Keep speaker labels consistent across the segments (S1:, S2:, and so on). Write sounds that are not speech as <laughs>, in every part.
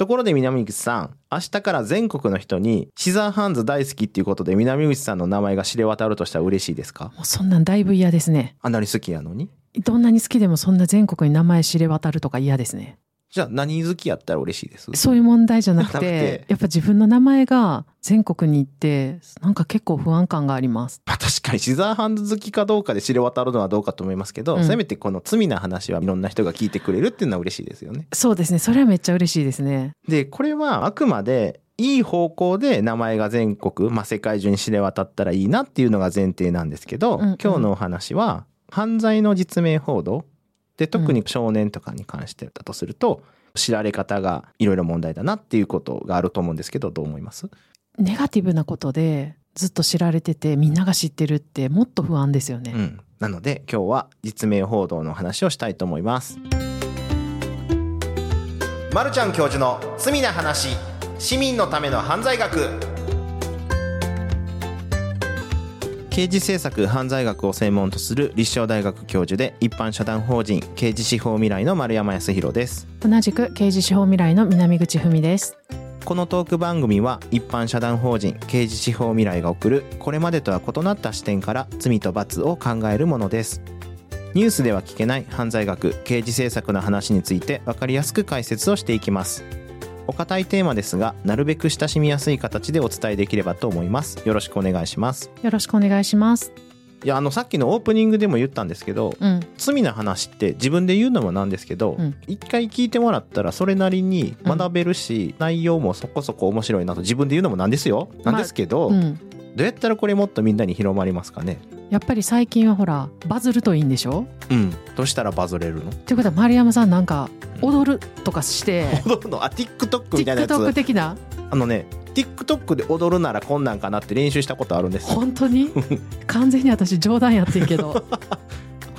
S1: ところで南口さん、明日から全国の人にシザーハンズ大好きっていうことで南口さんの名前が知れ渡るとしたら嬉しいですか？
S2: もうそんなんだいぶ嫌ですね。
S1: あんなに好きやのに？
S2: どんなに好きでもそんな全国に名前知れ渡るとか嫌ですね。
S1: じゃあ何好きやったら嬉しいです？
S2: そういう問題じゃなくて、やっぱ自分の名前が全国に行って、なんか結構不安感があります。
S1: まあ確かにシザーハンズ好きかどうかで知れ渡るのはどうかと思いますけど、
S2: うん
S1: せめてこの罪な話はいろんな人が聞いてくれるっていうのは嬉しいですよね。
S2: そうですね。それはめっちゃ嬉しいですね。
S1: で、これはあくまでいい方向で名前が全国、まあ世界中に知れ渡ったらいいなっていうのが前提なんですけど、
S2: うんうん
S1: 今日のお話は犯罪の実名報道で特に少年とかに関してだとすると、知られ方がいろいろ問題だなっていうことがあると思うんですけど、どう思います？
S2: ネガティブなことでずっと知られててみんなが知ってるってもっと不安ですよね。
S1: うん。なので今日は実名報道の話をしたいと思います。まるちゃん教授の罪な話、市民のための犯罪学。刑事政策犯罪学を専門とする立正大学教授で一般社団法人刑事司法未来の丸山康弘です。
S2: 同じく刑事司法未来の南口文です。
S1: このトーク番組は一般社団法人刑事司法未来が送るこれまでとは異なった視点から罪と罰を考えるものですニュースでは聞けない犯罪学刑事政策の話について分かりやすく解説をしていきますお堅いテーマですがなるべく親しみやすい形でお伝えできればと思います。よろしくお願いします。
S2: よろしくお願いします。
S1: いやあのさっきのオープニングでも言ったんですけど
S2: うん。
S1: 罪な話って自分で言うのもなんですけど、
S2: うん。
S1: 一回聞いてもらったらそれなりに学べるし、内容もそこそこ面白いなと自分で言うのもなんですよ。なんですけど、
S2: うん。
S1: どうやったらこれもっとみんなに広まりますかね？
S2: やっぱり最近はほらバズるといいんでしょ？
S1: うん。どうしたらバズれるの？
S2: っていうことは丸山さんなんか踊るとかして、
S1: 踊るの？あ TikTok みたいなやつ。
S2: TikTok 的な？
S1: あのね TikTok で踊るならこんなんかなって練習したことあるんですよ。
S2: 本当に？<laughs> 完全に私冗談やってんけど <laughs>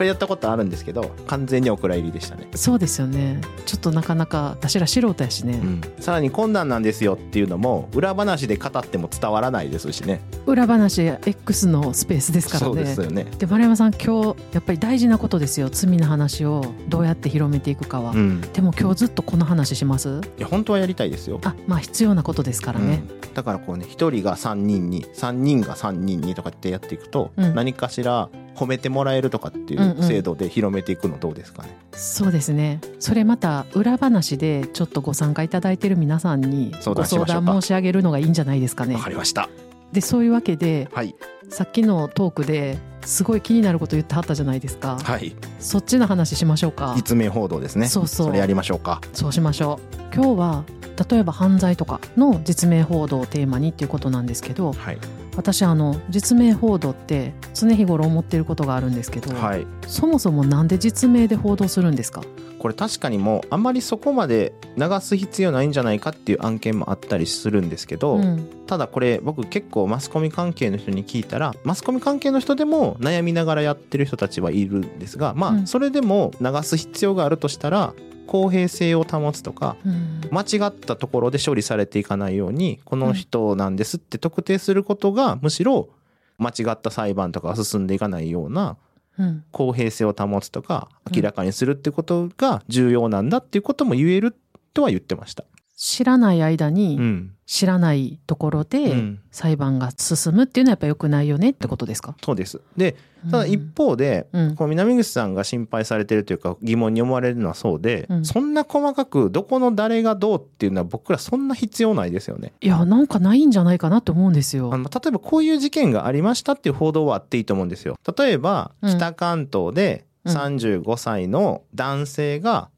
S1: これやったことあるんですけど完全にお蔵入りでしたね。
S2: そうですよね。ちょっとなかなか私ら素人やしね、
S1: うん、さらに困難なんですよっていうのも裏話で語っても伝わらないですしね。
S2: 裏話 X のスペースですから
S1: そう
S2: ね
S1: ですよね。
S2: で丸山さん今日やっぱり大事なことですよ。罪の話をどうやって広めていくかは、
S1: うん。
S2: でも今日ずっとこの話します？
S1: いや本当はやりたいですよ。
S2: あまあ必要なことですからね、
S1: うん。だからこうね一人が3人に3人が3人にとかってやっていくと、
S2: うん。
S1: 何かしら褒めてもらえるとかってい
S2: んう
S1: うん制度で広めていくのどうですかね、
S2: そうですね。それまた裏話でちょっとご参加いただいてる皆さんに
S1: 相
S2: ご相談申し上げるのがいいんじゃないですかね。
S1: わかりました。
S2: でそういうわけで
S1: はい。
S2: さっきのトークですごい気になること言ってはったじゃないですか。
S1: はい。
S2: そっちの話しましょうか。
S1: 実名報道ですね。
S2: そうそう。
S1: れやりましょうか。
S2: そうしましょう。今日は例えば犯罪とかの実名報道をテーマにっていうことなんですけど
S1: はい
S2: 私あの実名報道って常日頃思ってることがあるんですけど、
S1: はい。
S2: そもそもなんで実名で報道するんですか？
S1: これ確かにもうあんまりそこまで流す必要ないんじゃないかっていう案件もあったりするんですけど、
S2: うん。
S1: ただこれ僕結構マスコミ関係の人に聞いたらマスコミ関係の人でも悩みながらやってる人たちはいるんですがま
S2: うん。
S1: あそれでも流す必要があるとしたら公平性を保つとか
S2: うん
S1: 間違ったところで処理されていかないようにこの人なんですって特定することがむしろ間違った裁判とかが進んでいかないような
S2: うん
S1: 公平性を保つとか
S2: うん
S1: 明らかにするってことが重要なんだっていうことも言えるとは言ってました。
S2: 知らない間
S1: う
S2: に
S1: ん。
S2: 知らないところ
S1: う
S2: で
S1: ん。
S2: 裁判が進むっていうのはやっぱ良くないよねってことですか、
S1: そうです。で、ただ一方で、
S2: うん
S1: こう南口さんが心配されてるというか疑問に思われるのはそうで、
S2: うん
S1: そんな細かくどこの誰がどうっていうのは僕らそんな必要ないですよね。
S2: いやなんかないんじゃないかなって思うんですよ
S1: あの例えばこういう事件がありましたっていう報道はあっていいと思うんですよ。例えば、
S2: うん
S1: 北関東で
S2: うん
S1: 35歳の男性が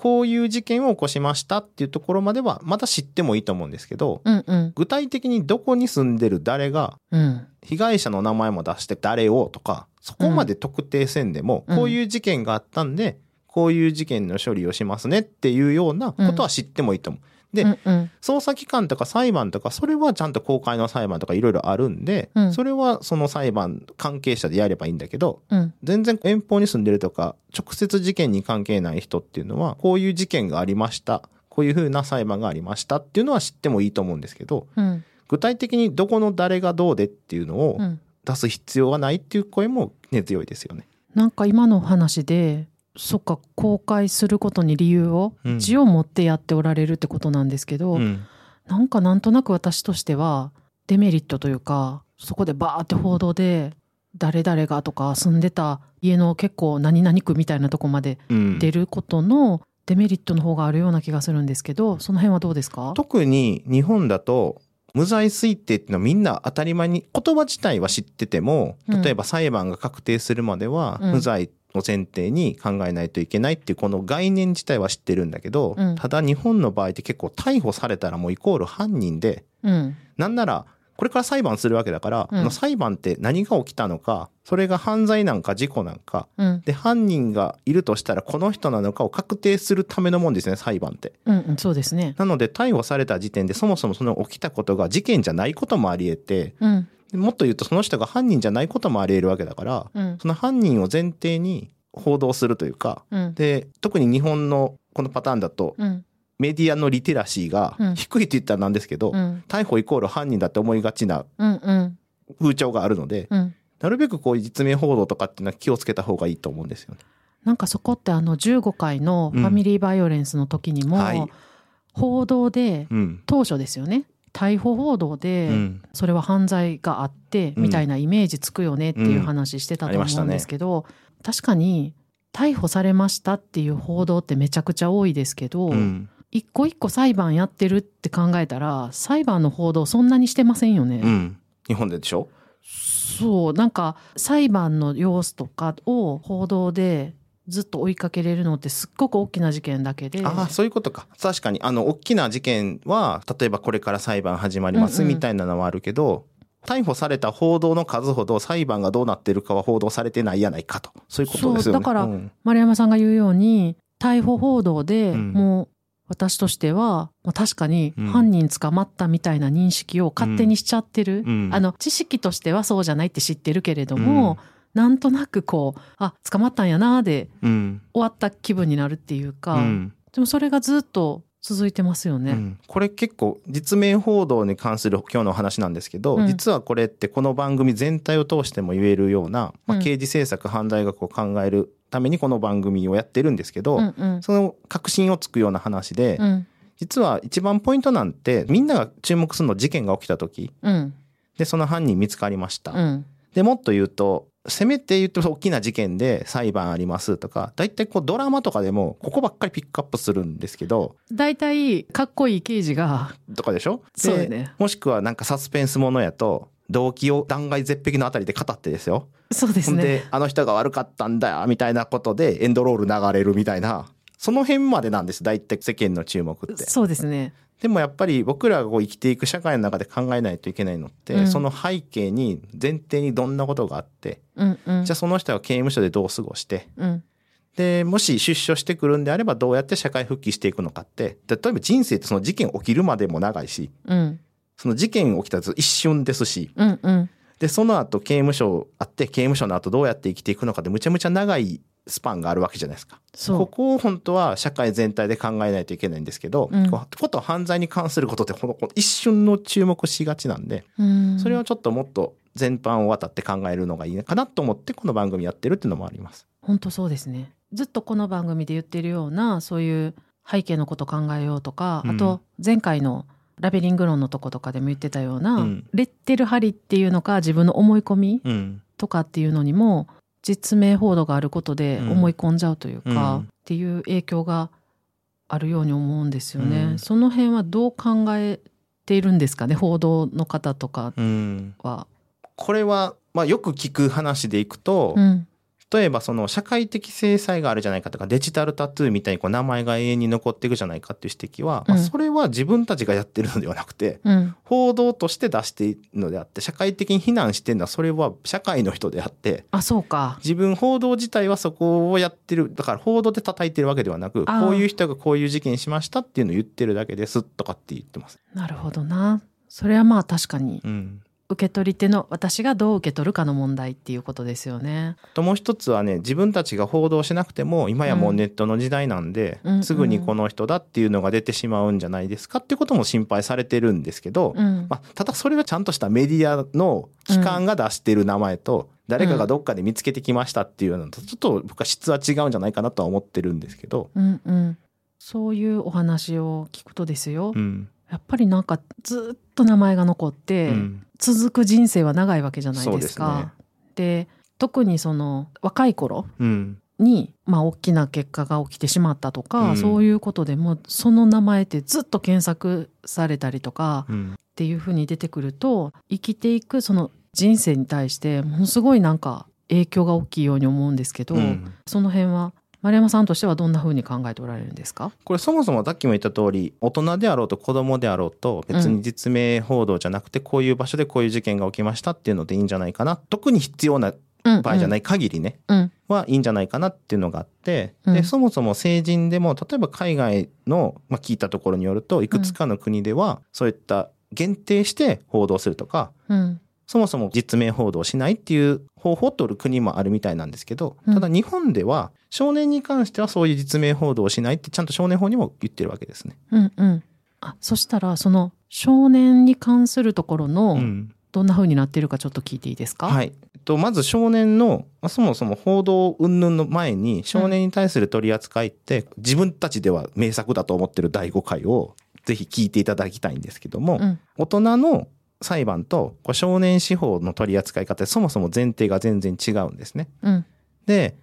S1: こういう事件を起こしましたっていうところまではまた知ってもいいと思うんですけど、
S2: うんうん。
S1: 具体的にどこに住んでる誰が
S2: うん。
S1: 被害者の名前も出して誰をとか、そこまで特定せんでも、
S2: うん。
S1: こういう事件があったんで、こういう事件の処理をしますねっていうようなことは知ってもいいと思う。で
S2: うんうん。
S1: 捜査機関とか裁判とか、それはちゃんと公開の裁判とかいろいろあるんで、
S2: うん。
S1: それはその裁判関係者でやればいいんだけど、
S2: うん。
S1: 全然遠方に住んでるとか、直接事件に関係ない人っていうのは、こういう事件がありました。こういうふうな裁判がありましたっていうのは知ってもいいと思うんですけど、
S2: うん。
S1: 具体的にどこの誰がどうでっていうのを
S2: うん。
S1: 出す必要はないっていう声も根強いですよね。
S2: なんか今のお話でそっか公開することに理由を
S1: うん。
S2: 字を持ってやっておられるってことなんですけど、
S1: うん。
S2: なんかなんとなく私としてはデメリットというかそこでバーって報道で誰々がとか住んでた家の結構何々区みたいなとこまで
S1: うん。
S2: 出ることのデメリットの方があるような気がするんですけどその辺はどうですか？
S1: 特に日本だと無罪推定っていうのはみんな当たり前に言葉自体は知ってても
S2: うん。
S1: 例えば裁判が確定するまでは
S2: うん。
S1: 無罪を前提に考えないといけないっていうこの概念自体は知ってるんだけど、
S2: うん。
S1: ただ日本の場合って結構逮捕されたらもうイコール犯人で
S2: うん。
S1: なんならこれから裁判するわけだから、
S2: うん。
S1: 裁判って何が起きたのかそれが犯罪なんか事故なんか
S2: うん。
S1: で犯人がいるとしたらこの人なのかを確定するためのもんですね裁判って。
S2: うんうんそうですね。
S1: なので逮捕された時点でそもそもその起きたことが事件じゃないこともあり得て
S2: うん。
S1: でもっと言うとその人が犯人じゃないこともあり得るわけだから
S2: うん。
S1: その犯人を前提に報道するというか
S2: うん。
S1: で特に日本のこのパターンだと
S2: うん。
S1: メディアのリテラシーが
S2: うん。
S1: 低いって言ったらなんですけど、
S2: うん。
S1: 逮捕イコール犯人だって思いがちな風潮があるので
S2: うん。
S1: なるべくこういう実名報道とかっていうのは気をつけた方がいいと思うんですよね。
S2: なんかそこってあの15回のファミリーバイオレンスの時にも、
S1: はい。
S2: 報道で
S1: うん。
S2: 当初ですよね逮捕報道で、
S1: うん。
S2: それは犯罪があって
S1: うん
S2: みたいなイメージつくよねっていう話してたと思うんですけど、確かに逮捕されましたっていう報道ってめちゃくちゃ多いですけど、
S1: うん。
S2: 一個一個裁判やってるって考えたら裁判の報道そんなにしてませんよね。
S1: うん。日本ででしょ？
S2: そうなんか裁判の様子とかを報道でずっと追いかけれるのってすっごく大きな事件だけで。
S1: ああ、そういうことか。確かに、あの、大きな事件は、例えばこれから裁判始まります
S2: うんうん
S1: みたいなのはあるけど、逮捕された報道の数ほど裁判がどうなってるかは報道されてないやないかと。そういうことですよね。
S2: そうだから
S1: うん。
S2: 丸山さんが言うように逮捕報道で
S1: うん。
S2: もう私としては、まあ確かに
S1: うん。
S2: 犯人捕まったみたいな認識を勝手にしちゃってる、
S1: うん。
S2: あの知識としてはそうじゃないって知ってるけれども、なんとなくこうあ捕まったんやなーで
S1: うん。
S2: 終わった気分になるっていうか、
S1: うん。
S2: でもそれがずっと続いてますよね。
S1: うん。これ結構実名報道に関する今日のお話なんですけど、
S2: うん。
S1: 実はこれってこの番組全体を通しても言えるような、まあ、
S2: うん
S1: 刑事政策犯罪学を考えるためにこの番組をやってるんですけど、
S2: うんうん。
S1: その確信をつくような話で、
S2: うん。
S1: 実は一番ポイントなんてみんなが注目するのは事件が起きた時。
S2: うん。
S1: でその犯人見つかりました、
S2: うん。
S1: でもっと言うとせめて言うと大きな事件で裁判ありますとか大体こうドラマとかでもここばっかりピックアップするんですけど
S2: 大体かっこいい刑事が
S1: とかでしょ？で
S2: そうだね
S1: もしくはなんかサスペンスものやと動機を断崖絶壁のあたりで語ってですよ。
S2: そうですね。
S1: で、あの人が悪かったんだよ、みたいなことでエンドロール流れるみたいな、その辺までなんです、大体世間の注目って。
S2: そうですね。
S1: でもやっぱり僕らがこう生きていく社会の中で考えないといけないのって、
S2: うん。
S1: その背景に前提にどんなことがあって、
S2: うんうん。
S1: じゃあその人が刑務所でどう過ごして、
S2: うん。
S1: で、もし出所してくるんであればどうやって社会復帰していくのかって、例えば人生ってその事件起きるまでも長いし、
S2: うん。
S1: その事件起きたら一瞬ですし、
S2: うんうん。
S1: で、その後刑務所あって、刑務所の後どうやって生きていくのかでむちゃむちゃ長いスパンがあるわけじゃないですか。ここを本当は社会全体で考えないといけないんですけど、
S2: うん
S1: こと犯罪に関することってこの一瞬の注目しがちなんで、
S2: うん
S1: それをちょっともっと全般を渡って考えるのがいいのかなと思ってこの番組やってるっていうのもあります。
S2: 本当そうですねずっとこの番組で言ってるようなそういう背景のこと考えようとか、
S1: うん
S2: あと前回のラベリング論のとことかでも言ってたような、
S1: うん
S2: レッテル張りっていうのか自分の思い込み
S1: うん。
S2: とかっていうのにも実名報道があることで
S1: うん
S2: 思い込んじゃうというか、
S1: うん
S2: っていう影響があるように思うんですよね。
S1: うん
S2: その辺はどう考えているんですかね？報道の方とか
S1: うん。
S2: は。
S1: これは、まあよく聞く話でいくと、
S2: うん
S1: 例えばその社会的制裁があるじゃないかとかデジタルタトゥーみたいにこう名前が永遠に残っていくじゃないかっていう指摘は、まあ
S2: うん
S1: それは自分たちがやってるのではなくて、
S2: うん
S1: 報道として出しているのであって、社会的に非難してるのはそれは社会の人であって、
S2: あそうか。
S1: 自分報道自体はそこをやってる。だから報道で叩いてるわけではなく、こういう人がこういう事件しましたっていうのを言ってるだけですとかって言ってます。
S2: なるほどな。それはまあ確かに
S1: うん。
S2: 受け取り手の私がどう受け取るかの問題っていうことですよね。
S1: ともう一つはね自分たちが報道しなくても今やもうネットの時代なんで、
S2: うん
S1: すぐにこの人だっていうのが出てしまうんじゃないですかっていうことも心配されてるんですけど、
S2: うん。
S1: まあ、ただそれはちゃんとしたメディアの機関が出してる名前と、誰かがどっかで見つけてきましたっていうのとちょっと僕は質は違うんじゃないかなとは思ってるんですけど、
S2: うんうん、そういうお話を聞くとですよ、
S1: うん
S2: やっぱりなんかずっと名前が残って、
S1: うん。
S2: 続く人生は長いわけじゃない
S1: です
S2: か。
S1: ね。
S2: で特にその若い頃
S1: うん。
S2: に、まあ、大きな結果が起きてしまったとか、
S1: うん。
S2: そういうことでもその名前ってずっと検索されたりとか
S1: うん。
S2: っていうふうに出てくると生きていくその人生に対してものすごいなんか影響が大きいように思うんですけど、
S1: うん。
S2: その辺は丸山さんとしてはどんなふうに考えておられるんですか？
S1: これそもそもさっきも言った通り大人であろうと子供であろうと別に実名報道じゃなくてこういう場所でこういう事件が起きましたっていうのでいいんじゃないかな。特に必要な場合じゃないい限りね、
S2: うん。
S1: はいいんじゃないかなっていうのがあって、
S2: うん。
S1: でそもそも成人でも例えば海外の、まあ、聞いたところによるといくつかの国ではそういった限定して報道するとか
S2: うん
S1: そもそも実名報道しないっていう方法を取る国もあるみたいなんですけど
S2: うん。
S1: ただ日本では少年に関してはそういう実名報道をしないってちゃんと少年法にも言ってるわけですね。
S2: うんうん。あそしたらその少年に関するところの
S1: うん。
S2: どんなふうになってるかちょっと聞いていいですか、
S1: と、まず少年の、まあそもそも報道云々の前に、少年に対する取り扱いって、自分たちでは名作だと思ってる第5回を、ぜひ聞いていただきたいんですけども、
S2: うん。
S1: 大人の裁判とこう少年司法の取り扱い方ってそもそも前提が全然違うんですね。
S2: うん。
S1: で、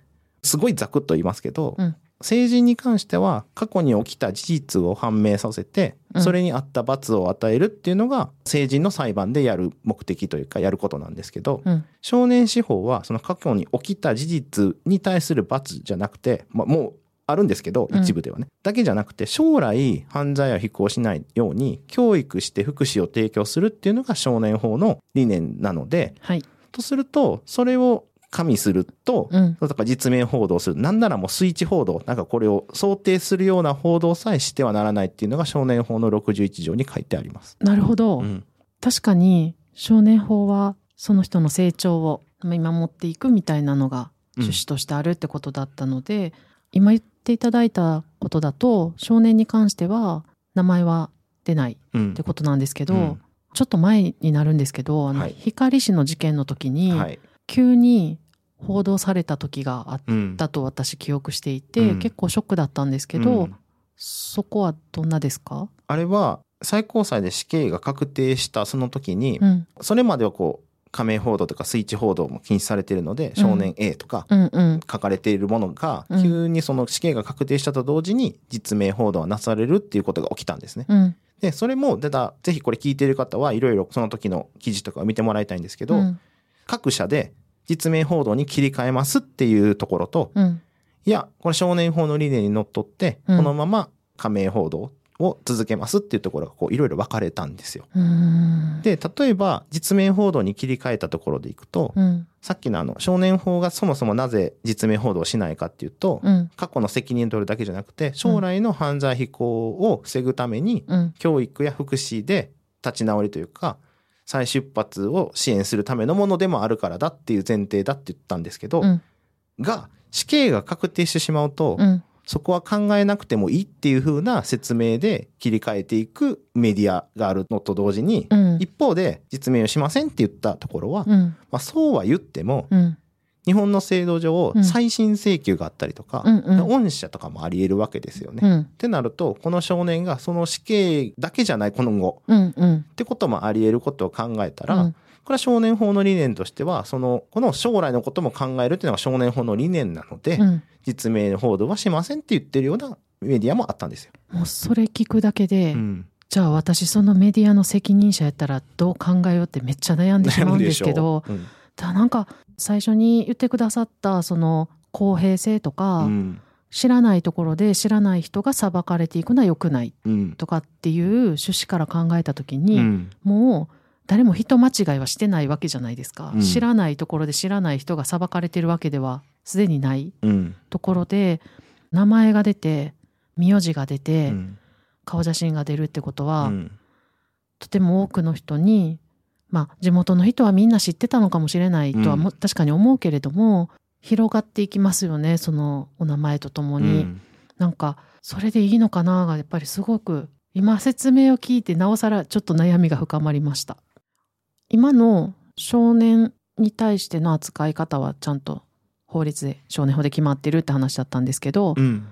S1: すごいざくっと言いますけど、
S2: うん。
S1: 成人に関しては過去に起きた事実を判明させて、
S2: うん。
S1: それに合った罰を与えるっていうのが成人の裁判でやる目的というかやることなんですけど、
S2: うん。
S1: 少年司法はその過去に起きた事実に対する罰じゃなくて、まあ、もうあるんですけど
S2: うん。
S1: 一部ではね、だけじゃなくて将来犯罪を非行しないように教育して福祉を提供するっていうのが少年法の理念なので
S2: はい。
S1: とするとそれを加味すると、
S2: うん。
S1: 実名報道するなんならもうスイッチ報道なんかこれを想定するような報道さえしてはならないっていうのが少年法の61条に書いてあります。
S2: なるほど、
S1: うん。
S2: 確かに少年法はその人の成長を見守っていくみたいなのが趣旨としてあるってことだったので、今言っていただいたことだと少年に関しては名前は出ない
S1: うん。
S2: ってことなんですけど、
S1: うん。
S2: ちょっと前になるんですけどあの、
S1: はい。
S2: 光市の事件の時に、
S1: はい。
S2: 急に報道された時があっ
S1: うん。
S2: たと私記憶していて、
S1: うん。
S2: 結構ショックだったんですけど、
S1: うん。
S2: そこはどんなですか、
S1: あれは最高裁で死刑が確定したその時に、
S2: うん、
S1: それまではこう仮名報道とかスイッチ報道も禁止されているので、少年 A とか書かれているものが、
S2: うん。
S1: 急にその死刑が確定したと同時に実名報道がなされるっていうことが起きたんですね。
S2: うん。
S1: で、それも、ただ、ぜひこれ聞いている方はいろいろその時の記事とかを見てもらいたいんですけど、
S2: うん。
S1: 各社で実名報道に切り替えますっていうところと、
S2: うん。
S1: いや、これ少年法の理念にのっとって、
S2: うん。
S1: このまま仮名報道を続けますっていうところがこういろいろ分かれたんですよ。で、例えば実名報道に切り替えたところでいくと、
S2: うん。
S1: さっきのあの少年法がそもそもなぜ実名報道をしないかっていうと、
S2: うん。
S1: 過去の責任を取るだけじゃなくて、将来の犯罪非行を防ぐために、
S2: うん。
S1: 教育や福祉で立ち直りというか、再出発を支援するためのものでもあるからだっていう前提だって言ったんですけど、
S2: うん。
S1: が、死刑が確定してしまうと、
S2: うん
S1: そこは考えなくてもいいっていう風な説明で切り替えていくメディアがあるのと同時に、
S2: うん。
S1: 一方で実名をしませんって言ったところは、
S2: うん。
S1: まあ、そうは言っても、
S2: うん。
S1: 日本の制度上
S2: うん
S1: 再審請求があったりとか、
S2: うんうん。
S1: 恩赦とかもあり得るわけですよね。っ
S2: うん。
S1: てなると、この少年がその死刑だけじゃない今後。
S2: うんうん。
S1: ってこともあり得ることを考えたら、
S2: うん
S1: これは少年法の理念としては、その、この将来のことも考えるっていうのが少年法の理念なので、
S2: うん
S1: 実名報道はしませんって言ってるようなメディアもあったんですよ。
S2: もうそれ聞くだけで、
S1: うん
S2: じゃあ私そのメディアの責任者やったらどう考えようってめっちゃ悩んでしまうんですけど
S1: 悩むでしょ
S2: ただなんか最初に言ってくださったその公平性と
S1: う
S2: か、
S1: ん。
S2: 知らないところで知らない人が裁かれていくのは良くない
S1: うん。
S2: とかっていう趣旨から考えた時
S1: う
S2: に、
S1: ん。
S2: もう誰も人間違いはしてないわけじゃないですか、
S1: うん
S2: 知らないところで知らない人が裁かれてるわけではすでにない
S1: うん。
S2: ところで名前が出て名字が出て、
S1: うん。
S2: 顔写真が出るってことは、
S1: うん
S2: とても多くの人にまあ地元の人はみんな知ってたのかもしれないとはも、
S1: うん
S2: 確かに思うけれども、広がっていきますよね、そのお名前とともに。
S1: うん
S2: なんか、それでいいのかながやっぱりすごく、今説明を聞いてなおさらちょっと悩みが深まりました。今の少年に対しての扱い方はちゃんと法律で少年法で決まってるって話だったんですけど、
S1: うん。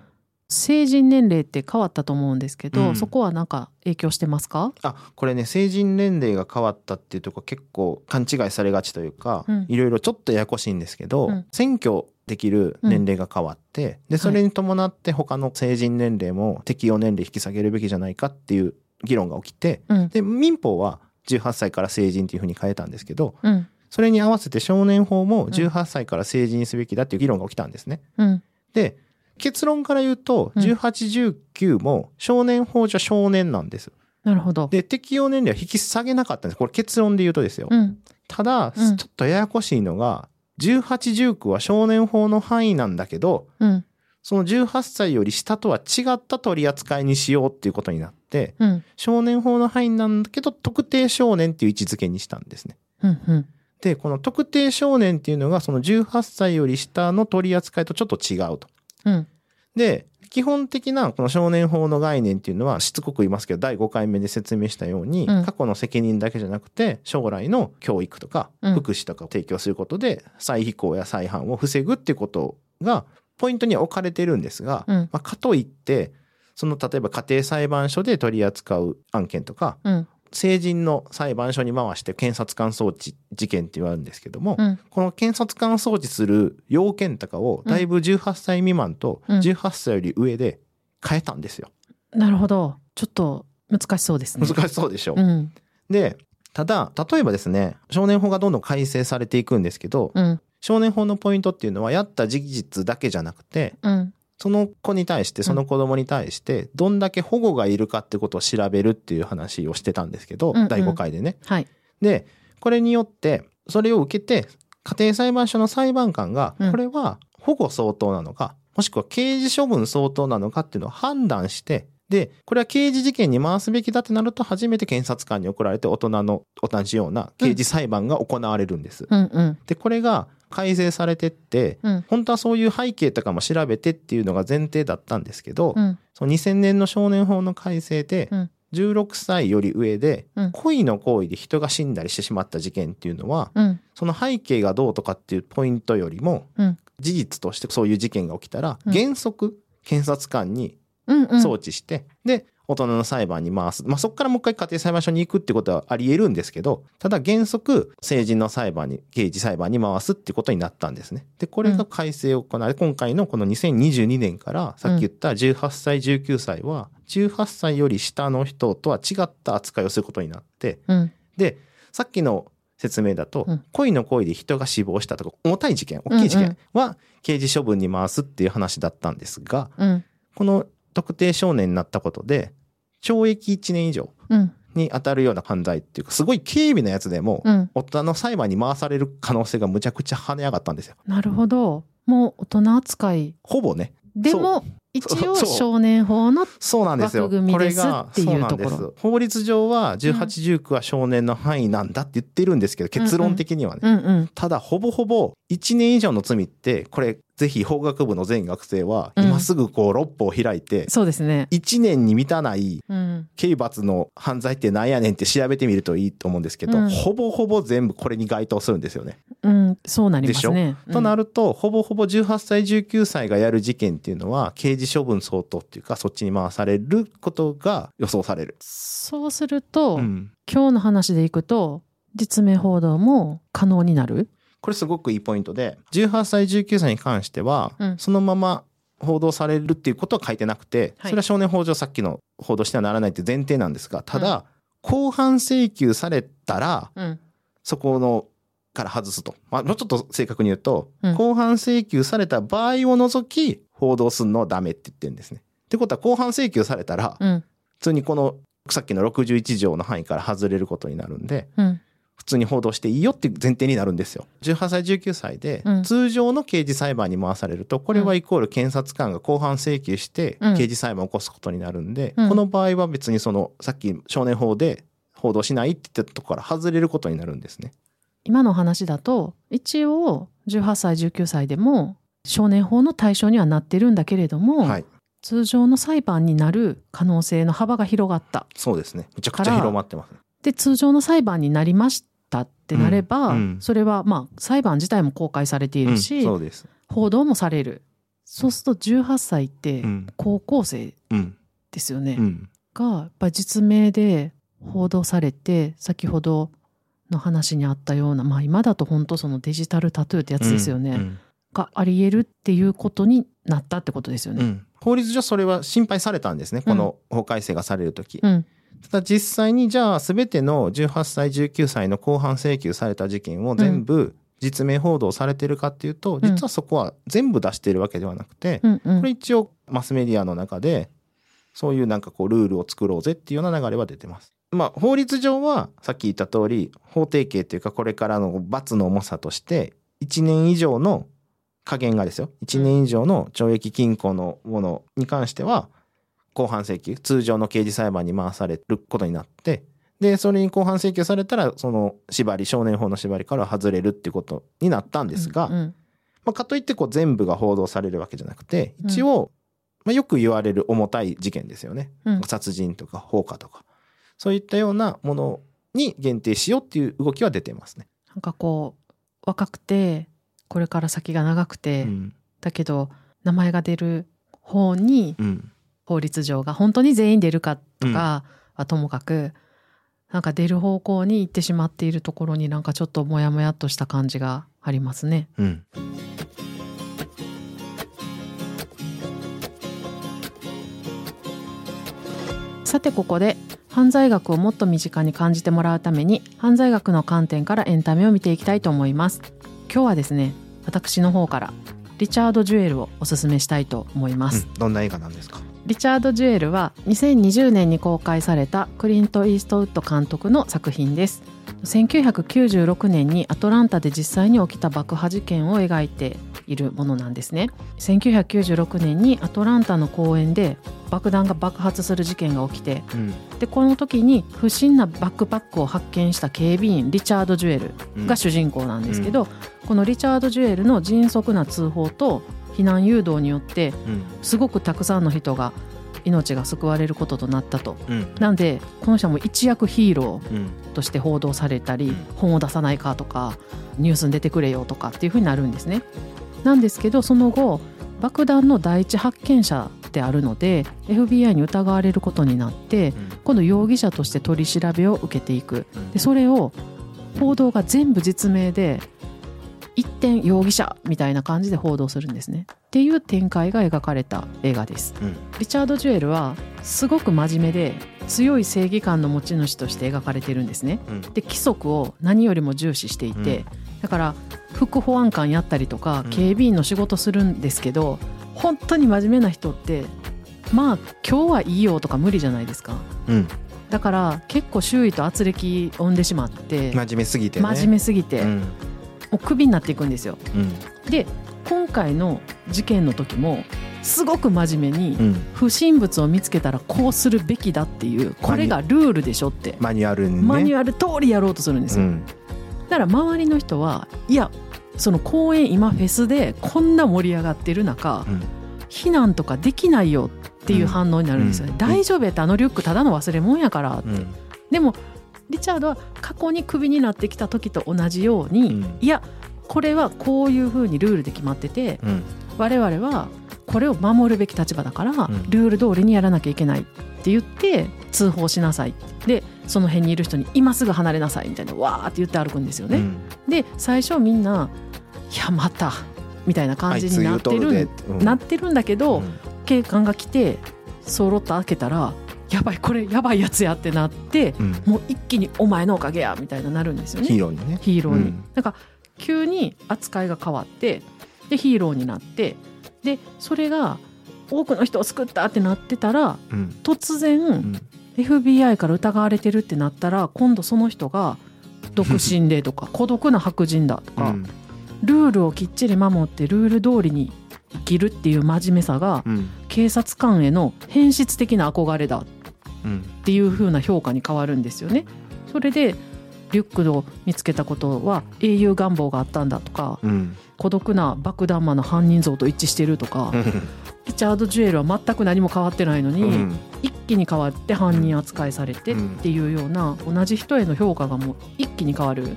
S2: 成人年齢って変わったと思うんですけど、
S1: うん。
S2: そこはなんか影響してますか？
S1: あこれね成人年齢が変わったっていうとこ結構勘違いされがちというか、
S2: うん。
S1: いろいろちょっとややこしいんですけど、
S2: うん。
S1: 選挙できる年齢が変わって、でそれに伴って他の成人年齢も適用年齢引き下げるべきじゃないかっていう議論が起きて
S2: うん。
S1: で民法は18歳から成人っていうふうに変えたんですけど
S2: うん。
S1: それに合わせて少年法も18歳から成人にすべきだっていう議論が起きたんですね。
S2: うん。
S1: で結論から言うと
S2: うん
S1: 1819も少年法じゃ少年なんです。
S2: なるほど。
S1: で適用年齢は引き下げなかったんですこれ結論で言うとですよ。
S2: うん。
S1: ただ、
S2: うん
S1: ちょっとややこしいのが1819は少年法の範囲なんだけど
S2: うん。
S1: その18歳より下とは違った取り扱いにしようっていうことになって
S2: うん。
S1: 少年法の範囲なんだけど特定少年っていう位置づけにしたんですね。
S2: うん。うん。
S1: でこの特定少年っていうのがその18歳より下の取り扱いとちょっと違うと。
S2: うん。
S1: で基本的なこの少年法の概念っていうのはしつこく言いますけど第5回目で説明したように、
S2: うん
S1: 過去の責任だけじゃなくて将来の教育とか
S2: うん
S1: 福祉とかを提供することで再非行や再犯を防ぐっていうことがポイントには置かれてるんですが、
S2: うん
S1: まあ、かといってその例えば家庭裁判所で取り扱う案件とか
S2: うん。
S1: 成人の裁判所に回して検察官送致事件って言われるんですけども、
S2: うん。
S1: この検察官送致する要件とかをだいぶ18歳未満と
S2: うん
S1: 18歳より上で変えたんですよ。
S2: なるほど。ちょっと難しそうですね。
S1: 難しそうでしょ。
S2: うん。
S1: で、ただ、例えばですね、少年法がどんどん改正されていくんですけど、
S2: うん。
S1: 少年法のポイントっていうのはやった事実だけじゃなくて、
S2: うん。
S1: その子に対して、その子供に対して、どんだけ保護がいるかってことを調べるっていう話をしてたんですけど、
S2: うんうん
S1: 第5回でね。
S2: はい。
S1: で、これによって、それを受けて、家庭裁判所の裁判官が
S2: うん、
S1: これは保護相当なのか、もしくは刑事処分相当なのかっていうのを判断して、で、これは刑事事件に回すべきだってなると、初めて検察官に送られて大人の同じような刑事裁判が行われるんです。
S2: うん。うん。
S1: で、これが改正されてって、
S2: うん。
S1: 本当はそういう背景とかも調べてっていうのが前提だったんですけど、
S2: うん。
S1: その2000年の少年法の改正で
S2: うん、
S1: 16歳より上で
S2: うん、
S1: 恋の行為で人が死んだりしてしまった事件っていうのは、
S2: うん。
S1: その背景がどうとかっていうポイントよりも、
S2: うん。
S1: 事実としてそういう事件が起きたら、
S2: うん
S1: 原則、検察官に。送致して、で、大人の裁判に回す。まあ、そこからもう一回家庭裁判所に行くってことはあり得るんですけど、ただ原則、成人の裁判に、刑事裁判に回すってことになったんですね。で、これが改正を行われ、今回のこの2022年から、さっき言った18歳、19歳は、18歳より下の人とは違った扱いをすることになって、
S2: うん。
S1: で、さっきの説明だと、
S2: うん
S1: 恋の行為で人が死亡したとか、重たい事件、大きい事件は刑事処分に回すっていう話だったんですが、
S2: うん。
S1: この特定少年になったことで、懲役1年以上
S2: うん。
S1: に当たるような犯罪っていうか、すごい軽微なやつでも、
S2: うん。
S1: 大人の裁判に回される可能性がむちゃくちゃ跳ね上がったんですよ。
S2: なるほど。もう大人扱い。
S1: ほぼね。
S2: でも、一応少年法の、
S1: そうなんですよ。
S2: 枠組み
S1: これ
S2: です
S1: が、
S2: っていう
S1: そうなんで
S2: ところ
S1: す。法律上は18、19は少年の範囲なんだって言ってるんですけど、結論的にはね。
S2: うんうん。
S1: ただ、ほぼほぼ1年以上の罪って、これ、ぜひ法学部の全学生は、
S2: うん
S1: 今すぐこう、六歩を開いて、
S2: そうですね。
S1: 1年に満たない
S2: うん。
S1: 刑罰の犯罪ってなんやねんって調べてみるといいと思うんですけど、
S2: うん
S1: ほぼほぼ全部これに該当するんですよね。
S2: うん。そうなりますね。
S1: とな
S2: る。
S1: ると、ほぼほぼ18歳、19歳がやる事件っていうのは、刑事処分相当っていうか、そっちに回されることが予想される。
S2: そうすると、
S1: うん
S2: 今日の話でいくと、実名報道も可能になる
S1: これすごくいいポイントで、18歳、19歳に関しては、
S2: うん
S1: そのまま報道されるっていうことは書いてなくて、
S2: はい
S1: それは少年法上さっきの報道してはならないって前提なんですが、ただ、公判請求されたら、
S2: うん。
S1: そこのから外すと。まあ、もうちょっと正確に言うと、
S2: うん
S1: 公判請求された場合を除き、報道するのはダメって言ってるんですね。ってことは、公判請求されたら、
S2: うん。
S1: 普通にこの、さっきの61条の範囲から外れることになるんで、
S2: うん。
S1: 普通に報道していいよっていう前提になるんですよ。18歳、19歳で
S2: うん、
S1: 通常の刑事裁判に回されると、これはイコール検察官が公判請求して
S2: うん、
S1: 刑事裁判を起こすことになるんで、
S2: うん
S1: この場合は別にその、さっき少年法で報道しないって言ったとこから外れることになるんですね。
S2: 今の話だと一応18歳19歳でも少年法の対象にはなってるんだけれども、
S1: はい。
S2: 通常の裁判になる可能性の幅が広がった
S1: そうですね。めちゃくちゃ広まってますね。
S2: で通常の裁判になりましたってなれば、
S1: うんうん
S2: それはまあ裁判自体も公開されているし、
S1: うん。
S2: 報道もされるそうすると18歳って
S1: うん。
S2: 高校生
S1: うん。
S2: ですよね、
S1: うん。
S2: がやっぱり実名で報道されて先ほどの話にあったようなまあ今だと本当そのデジタルタトゥーってやつですよね、
S1: うん
S2: があり得るっていうことになったってことですよね。
S1: うん法律上それは心配されたんですね。この法改正がされるとき。
S2: うん
S1: ただ実際にじゃあ全ての18歳19歳の公判請求された事件を全部実名報道されてるかっていうと、実はそこは全部出してるわけではなくて、
S2: うんうん。
S1: これ一応マスメディアの中でそういうなんかこうルールを作ろうぜっていうような流れは出てます。まあ法律上はさっき言った通り法定刑っていうかこれからの罰の重さとして1年以上の加減がですよ。1年以上の懲役禁錮のものに関しては公判請求通常の刑事裁判に回されることになってでそれに公判請求されたらその縛り少年法の縛りから外れるっていうことになったんですが、
S2: うん
S1: まあ、かといってこう全部が報道されるわけじゃなくて一応、まあ、よく言われる重たい事件ですよね、
S2: うん。
S1: 殺人とか放火とか。そういったようなものに限定しようっていう動きは出てますね。
S2: なんかこう若くてこれから先が長くて、
S1: うん。
S2: だけど名前が出る方に
S1: うん
S2: 法律上が本当に全員出るかとかはともかく、なんか出る方向に行ってしまっているところになんかちょっとモヤモヤっとした感じがありますね。
S1: うん。
S2: さてここで犯罪学をもっと身近に感じてもらうために犯罪学の観点からエンタメを見ていきたいと思います。今日はですね私の方からリチャード・ジュエルをおすすめしたいと思います、
S1: うん。どんな映画なんですか？
S2: リチャード・ジュエルは2020年に公開されたクリント・イーストウッド監督の作品です。1996年にアトランタで実際に起きた爆破事件を描いているものなんですね。1996年にアトランタの公園で爆弾が爆発する事件が起きて
S1: うん。
S2: でこの時に不審なバックパックを発見した警備員リチャード・ジュエル
S1: うん
S2: が主人公なんですけど、このリチャード・ジュエルの迅速な通報と避難誘導によって
S1: うん。
S2: すごくたくさんの人が命が救われることとなったと。
S1: うん。
S2: なんでこの人はもう一躍ヒーロ
S1: うん。
S2: ーとして報道されたり、
S1: うん
S2: 本を出さないかとかニュースに出てくれよとかっていうふうになるんですね。なんですけどその後爆弾の第一発見者であるので FBI に疑われることになって今度容疑者として取り調べを受けていく。
S1: うん。
S2: でそれを報道が全部実名で一点容疑者みたいな感じで報道するんですね。っていう展開が描かれた映画です。
S1: うん。
S2: リチャード・ジュエルはすごく真面目で強い正義感の持ち主として描かれてるんですね。
S1: うん。
S2: で規則を何よりも重視していて、
S1: うん。
S2: だから副保安官やったりとか
S1: うん。
S2: 警備員の仕事するんですけど、本当に真面目な人ってまあ今日はいいよとか無理じゃないですか。
S1: うん。
S2: だから結構周囲と圧力を生んでしまって
S1: 真面目すぎてね。
S2: 真面目すぎて、
S1: うん
S2: もうクビになっていくんですよ。
S1: うん。
S2: で今回の事件の時もすごく真面目に
S1: うん。
S2: 不審物を見つけたらこうするべきだっていうこれがル。ールでしょって。
S1: マニュアルにね。
S2: マニュアル通りやろうとするんですよ、
S1: うん。
S2: だから周りの人はいやその公園今フェスでこんな盛り上がってる中
S1: うん。
S2: 避難とかできないよっていう反応になるんですよね、
S1: うん。
S2: 大丈夫やってあのリュックただの忘れ物やから。って、
S1: うん。
S2: でもリチャードは過去にクビになってきた時と同じように、
S1: うん。
S2: いやこれはこういうふうにルールで決まってて
S1: うん。
S2: 我々はこれを守るべき立場だから、
S1: ん。
S2: ルール通りにやらなきゃいけないって言って通報しなさい。でその辺にいる人に今すぐ離れなさいみたいなわーって言って歩くんですよね。
S1: うん。
S2: で最初みんな「いやまた」みたいな感じになってるなってるんだけど、
S1: うん。
S2: 警官が来てそろっと開けたら「やばいこれやばいやつや」ってなって
S1: うん。
S2: もう一気に「お前のおかげや」みたいななるんですよね。
S1: ヒーローにね。
S2: ヒーローに。
S1: うん。
S2: なんか急に扱いが変わってでヒーローになってでそれが多くの人を救ったってなってたら
S1: うん。
S2: 突然、
S1: うん。
S2: FBI から疑われてるってなったら今度その人が独身でとか <laughs> 孤独な白人だとか、
S1: うん。
S2: ルールをきっちり守ってルール通りに生きるっていう真面目さが
S1: うん。
S2: 警察官への変質的な憧れだっ
S1: うん
S2: ていう風な評価に変わるんですよね。それでリュックを見つけたことは英雄願望があったんだとか
S1: うん
S2: 孤独な爆弾魔の犯人像と一致してるとかリチャード・ジュエルは全く何も変わってないのに、
S1: うん。
S2: 一気に変わって犯人扱いされてっていうような同じ人への評価がもう一気に変わる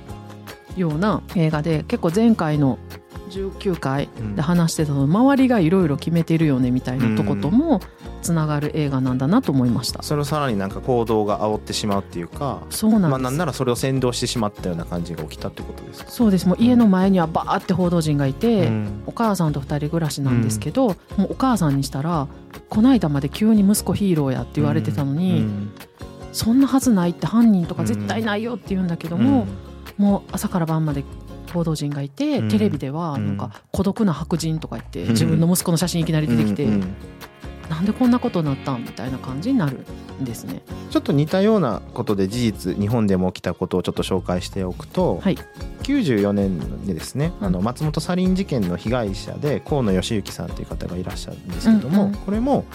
S2: ような映画で結構前回の19回で話してたの周りがいろいろ決めてるよねみたいなとこともつながる映画なんだなと思いました。
S1: それをさらになんか行動が煽ってしまうっていうか
S2: そうなん
S1: まあなんならそれを先導してしまったような感じが起きたってことですか、
S2: そうです。もう家の前にはバーって報道陣がいて、
S1: うん。
S2: お母さんと二人暮らしなんですけど、もうお母さんにしたらこないだまで急に息子ヒーローやって言われてたのに、
S1: うん。
S2: そんなはずないって犯人とか絶対ないよって言うんだけども、もう朝から晩まで報道陣がいて、
S1: うん。
S2: テレビでは
S1: うん。
S2: なんか孤独な白人とか言って、
S1: うん。
S2: 自分の息子の写真いきなり出てきて、
S1: う
S2: なんでこんなことになったんみたいな感じになるんですね。
S1: ちょっと似たようなことで事実日本でも起きたことをちょっと紹介しておくと、
S2: はい。
S1: 94年にですね、
S2: うん。
S1: あの松本サリン事件の被害者で河野義行さんという方がいらっしゃるんですけども、これも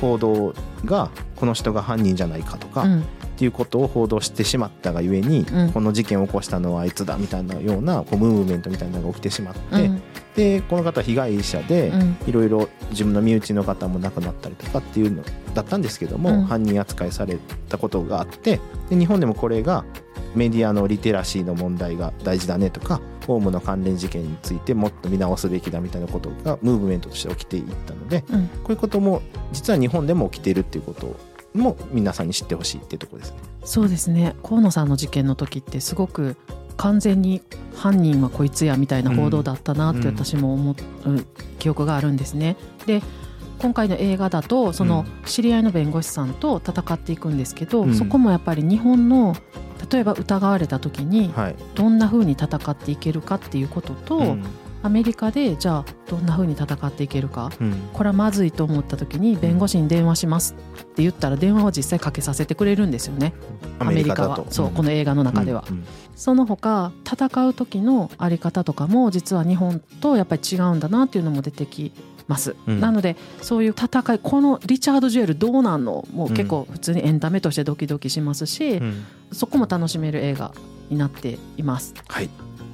S1: 報道がこの人が犯人じゃないかとか、
S2: うん。
S1: っていうことを報道してしまったがゆえに、
S2: うん。
S1: この事件を起こしたのはあいつだみたいなようなこうムーブメントみたいなのが起きてしまって、
S2: うん。
S1: でこの方は被害者で、
S2: うん。
S1: いろいろ自分の身内の方も亡くなったりとかっていうのだったんですけども、
S2: うん。
S1: 犯人扱いされたことがあってで日本でもこれがメディアのリテラシーの問題が大事だねとかオウムの関連事件についてもっと見直すべきだみたいなことがムーブメントとして起きていったので
S2: うん。
S1: こういうことも実は日本でも起きているっていうことも皆さんに知ってほしいっていうところですね。
S2: そうですね。河野さんの事件の時ってすごく完全に犯人はこいつやみたいな報道だったなって
S1: うん。
S2: 私も思う記憶があるんですね。で今回の映画だとその知り合いの弁護士さんと戦っていくんですけど、
S1: うん。
S2: そこもやっぱり日本の例えば疑われた時に
S1: はい、
S2: どんな風に戦っていけるかっていうことと、
S1: うん。
S2: アメリカでじゃあどんな風に戦っていけるか。
S1: うん。
S2: これはまずいと思った時に弁護士に電話しますって言ったら電話を実際かけさせてくれるんですよね。アメリカは。そうこの映画の中では、
S1: うん。
S2: その他戦う時のあり方とかも実は日本とやっぱり違うんだなっていうのも出てきます、
S1: うん。
S2: なのでそういう戦いこのリチャード・ジュエルどうなんのもう結構普通にエンタメとしてドキドキしますし、
S1: うん。
S2: そこも楽しめる映画になっています。
S1: はい。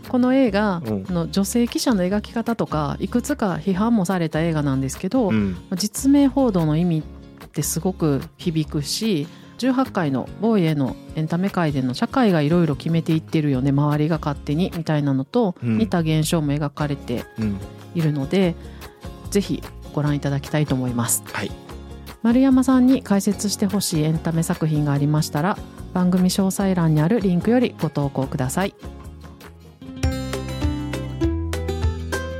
S2: この映画
S1: うん
S2: の女性記者の描き方とかいくつか批判もされた映画なんですけど、
S1: うん。
S2: 実名報道の意味ってすごく響くし18回のボーイへのエンタメ界での社会がいろいろ決めていってるよね周りが勝手にみたいなのと
S1: うん。
S2: 似た現象も描かれて
S1: うん。
S2: いるので、ぜひご覧いただきたいと思います。
S1: はい。
S2: 丸山さんに解説してほしいエンタメ作品がありましたら番組詳細欄にあるリンクよりご投稿ください。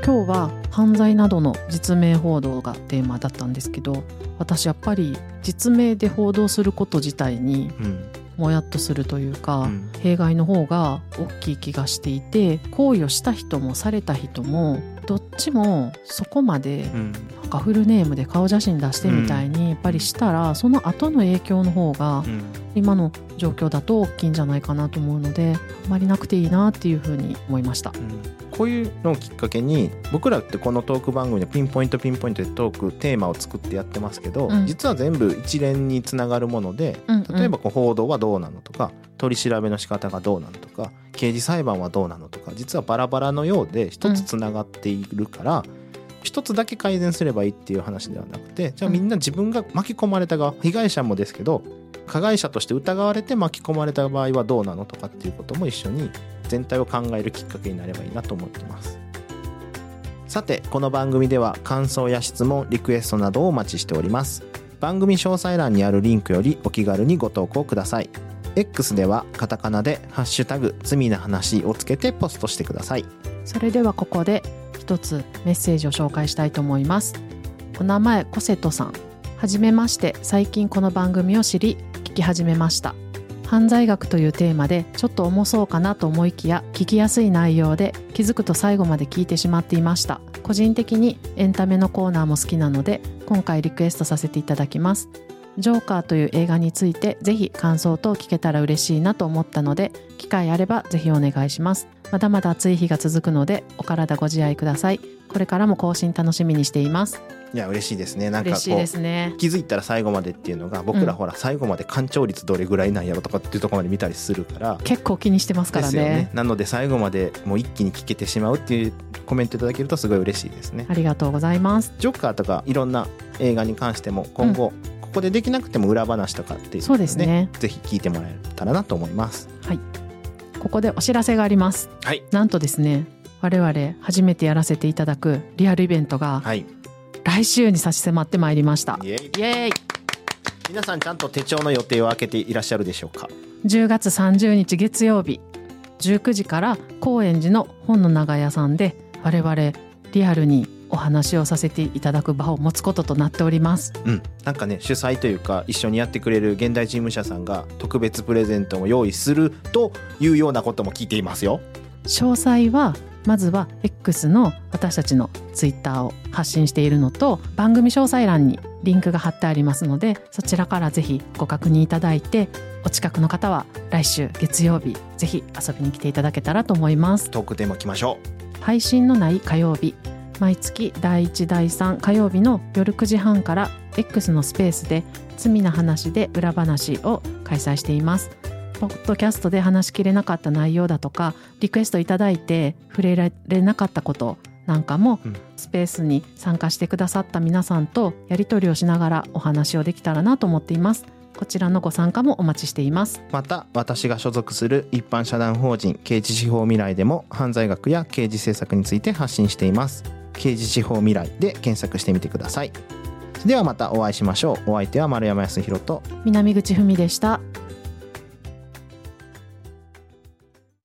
S2: 今日は犯罪などの実名報道がテーマだったんですけど私やっぱり実名で報道すること自体に
S1: うん。
S2: もやっとするというか、
S1: うん。
S2: 弊害の方が大きい気がしていて行為をした人もされた人もどっちもそこまで
S1: うん。
S2: なんかフルネームで顔写真出してみたいにやっぱりしたら、その後の影響の方が
S1: うん。
S2: 今の状況だと大きいんじゃないかなと思うのであまりなくていいなっていうふうに思いました。
S1: こういうのをきっかけに僕らってこのトーク番組でピンポイントピンポイントでトークテーマを作ってやってますけど、
S2: うん。
S1: 実は全部一連につながるもので
S2: うんうん。
S1: 例えばこう報道はどうなのとか取り調べの仕方がどうなのとか刑事裁判はどうなのとか実はバラバラのようで一つつながっているから、一つだけ改善すればいいっていう話ではなくてじゃあみんな自分が巻き込まれた側被害者もですけど加害者として疑われて巻き込まれた場合はどうなのとかっていうことも一緒に全体を考えるきっかけになればいいなと思ってます。さてこの番組では感想や質問リクエストなどをお待ちしております。番組詳細欄にあるリンクよりお気軽にご投稿ください。X ではカタカナで「ハッシュタグ罪な話」をつけてポストしてください。
S2: それではここで一つメッセージを紹介したいと思います。お名前コセトさん。はじめまして。最近この番組を知り聞き始めました。犯罪学というテーマでちょっと重そうかなと思いきや聞きやすい内容で気づくと最後まで聞いてしまっていました。個人的にエンタメのコーナーも好きなので今回リクエストさせていただきます。ジョーカーという映画についてぜひ感想等聞けたら嬉しいなと思ったので機会あればぜひお願いします。まだまだ暑い日が続くのでお体ご自愛ください。これからも更新楽しみにしています。
S1: いや嬉しいですね。なんかこ
S2: うね。
S1: 気づいたら最後までっていうのが僕ら
S2: うん。
S1: ほら最後まで干潮率どれぐらいなんやろとかっていうところまで見たりするから
S2: 結構気にしてますから
S1: ね。
S2: ね。
S1: なので最後までもう一気に聞けてしまうっていうコメントいただけるとすごい嬉しいですね。
S2: ありがとうございます。
S1: ジョーカーとかいろんな映画に関しても今後、ここでできなくても裏話とかっていうのを
S2: そうですね。
S1: ぜひ聞いてもらえたらなと思います
S2: ここでお知らせがあります。
S1: はい。
S2: なんとですね我々初めてやらせていただくリアルイベントが
S1: はい。
S2: 来週に差し迫ってまいりました。
S1: イエイ。
S2: イエーイ。
S1: 皆さんちゃんと手帳の予定を開けていらっしゃるでしょうか
S2: ？10月30日月曜日19時から高円寺の本の長屋さんで我々リアルにお話をさせていただく場を持つこととなっております。
S1: うん。なんかね主催というか一緒にやってくれる現代事務社さんが特別プレゼントを用意するというようなことも聞いていますよ。
S2: 詳細はまずは X の私たちのツイッターを発信しているのと番組詳細欄にリンクが貼ってありますのでそちらからぜひご確認いただいてお近くの方は来週月曜日ぜひ遊びに来ていただけたらと思います。
S1: トークテーマ来ましょ
S2: 配信のない火曜日毎月第1第3火曜日の夜9時半から X のスペースで罪な話で裏話を開催しています。ポッドキャストで話しきれなかった内容だとかリクエストいただいて触れられなかったことなんかも、
S1: うん。
S2: スペースに参加してくださった皆さんとやり取りをしながらお話をできたらなと思っています。こちらのご参加もお待ちしています。
S1: うまた私が所属する一般社団法人刑事司法未来でも犯罪学や刑事政策について発信しています刑事司法未来で検索してみてください。ではまたお会いしましょう。お相手は丸山康弘と。
S2: 南口文でした。